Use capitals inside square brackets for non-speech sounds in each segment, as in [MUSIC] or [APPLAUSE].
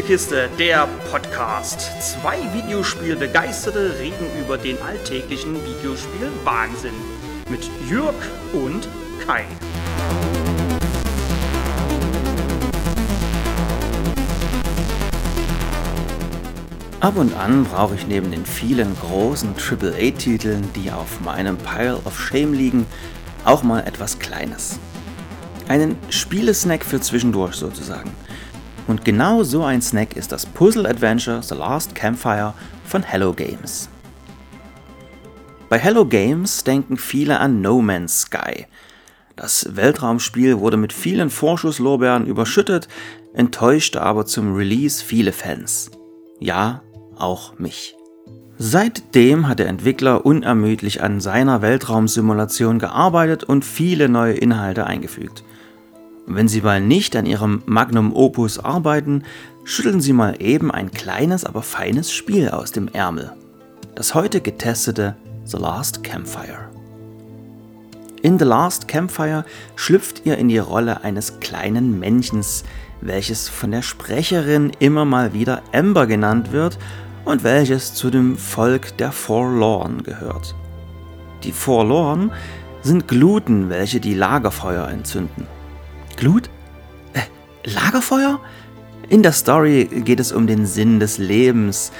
Spielekiste, der Podcast. Zwei Videospielbegeisterte reden über den alltäglichen Videospiel-Wahnsinn. Mit Jürg und Kai. Ab und an brauche ich neben den vielen großen AAA-Titeln, die auf meinem Pile of Shame liegen, auch mal etwas Kleines. Einen Spielesnack für zwischendurch sozusagen. Und genau so ein Snack ist das Puzzle Adventure The Last Campfire von Hello Games. Bei Hello Games denken viele an No Man's Sky. Das Weltraumspiel wurde mit vielen Vorschusslorbeeren überschüttet, enttäuschte aber zum Release viele Fans. Ja, auch mich. Seitdem hat der Entwickler unermüdlich an seiner Weltraumsimulation gearbeitet und viele neue Inhalte eingefügt. Wenn Sie mal nicht an Ihrem Magnum Opus arbeiten, schütteln Sie mal eben ein kleines, aber feines Spiel aus dem Ärmel. Das heute getestete The Last Campfire. In The Last Campfire schlüpft ihr in die Rolle eines kleinen Männchens, welches von der Sprecherin immer mal wieder Amber genannt wird und welches zu dem Volk der Forlorn gehört. Die Forlorn sind Gluten, welche die Lagerfeuer entzünden. Glut? Äh, Lagerfeuer? In der Story geht es um den Sinn des Lebens,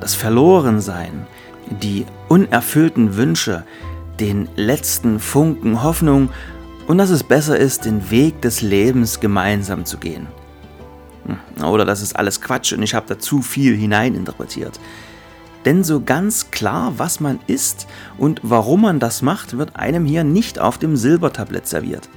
das Verlorensein, die unerfüllten Wünsche, den letzten Funken Hoffnung und dass es besser ist, den Weg des Lebens gemeinsam zu gehen. Hm, oder das ist alles Quatsch und ich habe da zu viel hineininterpretiert. Denn so ganz klar, was man ist und warum man das macht, wird einem hier nicht auf dem Silbertablett serviert.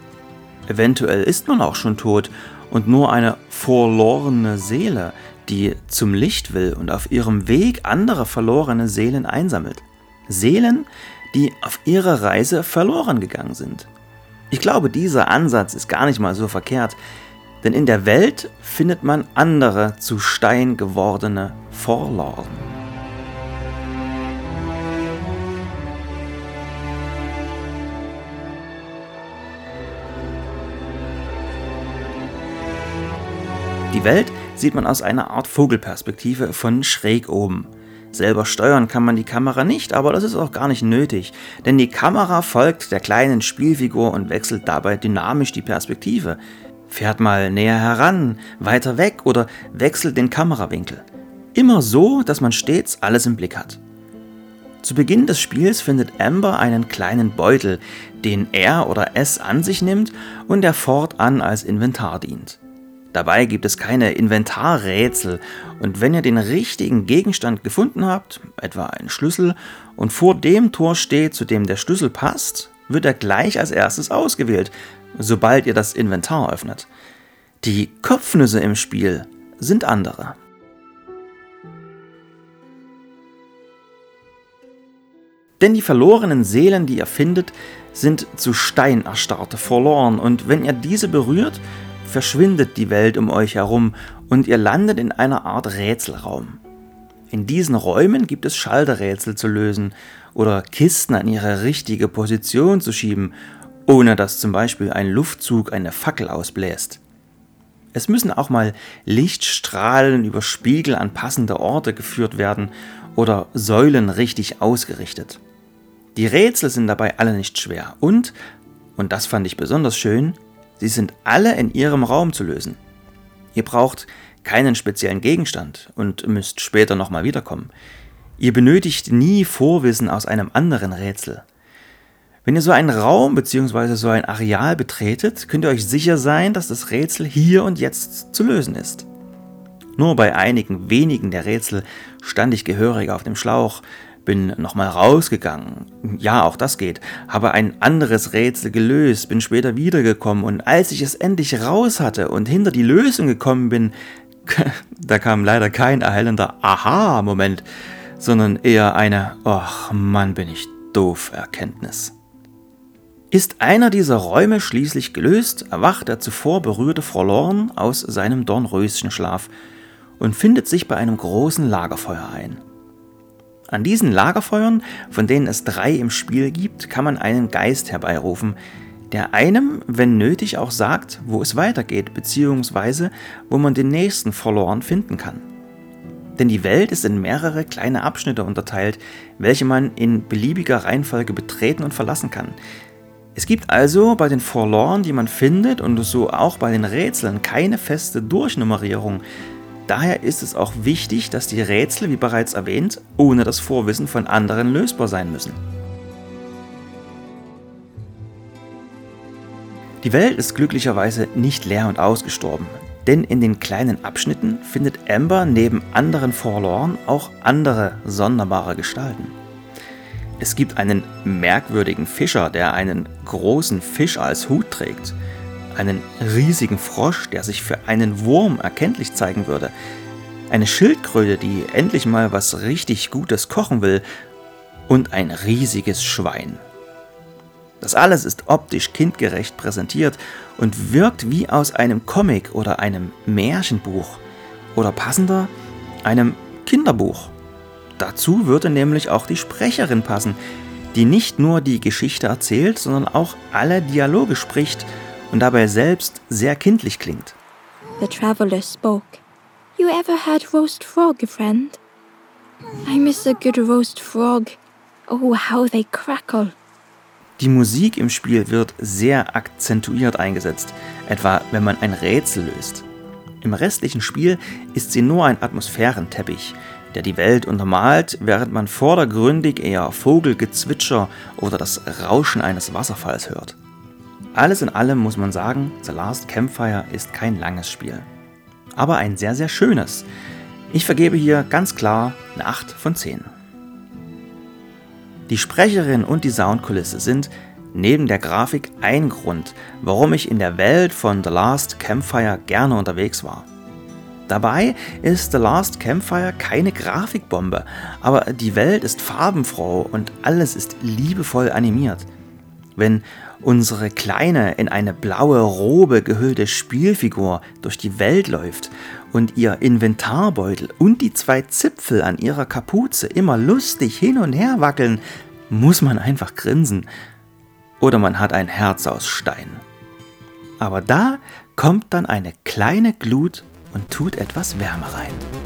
Eventuell ist man auch schon tot und nur eine verlorene Seele, die zum Licht will und auf ihrem Weg andere verlorene Seelen einsammelt. Seelen, die auf ihrer Reise verloren gegangen sind. Ich glaube, dieser Ansatz ist gar nicht mal so verkehrt, denn in der Welt findet man andere zu Stein gewordene Forlorn. Die Welt sieht man aus einer Art Vogelperspektive von schräg oben. Selber steuern kann man die Kamera nicht, aber das ist auch gar nicht nötig, denn die Kamera folgt der kleinen Spielfigur und wechselt dabei dynamisch die Perspektive, fährt mal näher heran, weiter weg oder wechselt den Kamerawinkel. Immer so, dass man stets alles im Blick hat. Zu Beginn des Spiels findet Amber einen kleinen Beutel, den er oder es an sich nimmt und der fortan als Inventar dient. Dabei gibt es keine Inventarrätsel und wenn ihr den richtigen Gegenstand gefunden habt, etwa einen Schlüssel, und vor dem Tor steht, zu dem der Schlüssel passt, wird er gleich als erstes ausgewählt, sobald ihr das Inventar öffnet. Die Kopfnüsse im Spiel sind andere. Denn die verlorenen Seelen, die ihr findet, sind zu Stein erstarrte, verloren, und wenn ihr diese berührt, verschwindet die Welt um euch herum und ihr landet in einer Art Rätselraum. In diesen Räumen gibt es Schalterrätsel zu lösen oder Kisten an ihre richtige Position zu schieben ohne dass zum Beispiel ein Luftzug eine Fackel ausbläst. Es müssen auch mal Lichtstrahlen über Spiegel an passende Orte geführt werden oder Säulen richtig ausgerichtet. Die Rätsel sind dabei alle nicht schwer und, und das fand ich besonders schön, sie sind alle in ihrem Raum zu lösen. Ihr braucht keinen speziellen Gegenstand und müsst später nochmal wiederkommen. Ihr benötigt nie Vorwissen aus einem anderen Rätsel. Wenn ihr so einen Raum bzw. so ein Areal betretet, könnt ihr euch sicher sein, dass das Rätsel hier und jetzt zu lösen ist. Nur bei einigen wenigen der Rätsel stand ich gehörig auf dem Schlauch, bin nochmal rausgegangen. Ja, auch das geht. Habe ein anderes Rätsel gelöst, bin später wiedergekommen und als ich es endlich raus hatte und hinter die Lösung gekommen bin, [LAUGHS] da kam leider kein erhellender Aha-Moment, sondern eher eine, ach Mann, bin ich doof Erkenntnis. Ist einer dieser Räume schließlich gelöst, erwacht der zuvor berührte Forlorn aus seinem Dornröschenschlaf und findet sich bei einem großen Lagerfeuer ein. An diesen Lagerfeuern, von denen es drei im Spiel gibt, kann man einen Geist herbeirufen, der einem, wenn nötig, auch sagt, wo es weitergeht, beziehungsweise wo man den nächsten verloren finden kann. Denn die Welt ist in mehrere kleine Abschnitte unterteilt, welche man in beliebiger Reihenfolge betreten und verlassen kann. Es gibt also bei den Forlorn, die man findet, und so auch bei den Rätseln keine feste Durchnummerierung. Daher ist es auch wichtig, dass die Rätsel, wie bereits erwähnt, ohne das Vorwissen von anderen lösbar sein müssen. Die Welt ist glücklicherweise nicht leer und ausgestorben, denn in den kleinen Abschnitten findet Amber neben anderen Forlorn auch andere sonderbare Gestalten. Es gibt einen merkwürdigen Fischer, der einen großen Fisch als Hut trägt, einen riesigen Frosch, der sich für einen Wurm erkenntlich zeigen würde, eine Schildkröte, die endlich mal was richtig Gutes kochen will, und ein riesiges Schwein. Das alles ist optisch kindgerecht präsentiert und wirkt wie aus einem Comic oder einem Märchenbuch oder passender einem Kinderbuch. Dazu würde nämlich auch die Sprecherin passen, die nicht nur die Geschichte erzählt, sondern auch alle Dialoge spricht und dabei selbst sehr kindlich klingt. The traveler spoke. You ever had roast frog, friend? I miss a good roast frog. Oh, how they crackle. Die Musik im Spiel wird sehr akzentuiert eingesetzt, etwa wenn man ein Rätsel löst. Im restlichen Spiel ist sie nur ein Atmosphärenteppich, der die Welt untermalt, während man vordergründig eher Vogelgezwitscher oder das Rauschen eines Wasserfalls hört. Alles in allem muss man sagen, The Last Campfire ist kein langes Spiel, aber ein sehr, sehr schönes. Ich vergebe hier ganz klar eine 8 von 10. Die Sprecherin und die Soundkulisse sind neben der Grafik ein Grund, warum ich in der Welt von The Last Campfire gerne unterwegs war. Dabei ist The Last Campfire keine Grafikbombe, aber die Welt ist farbenfroh und alles ist liebevoll animiert. Wenn unsere kleine, in eine blaue Robe gehüllte Spielfigur durch die Welt läuft und ihr Inventarbeutel und die zwei Zipfel an ihrer Kapuze immer lustig hin und her wackeln, muss man einfach grinsen. Oder man hat ein Herz aus Stein. Aber da kommt dann eine kleine Glut und tut etwas Wärme rein.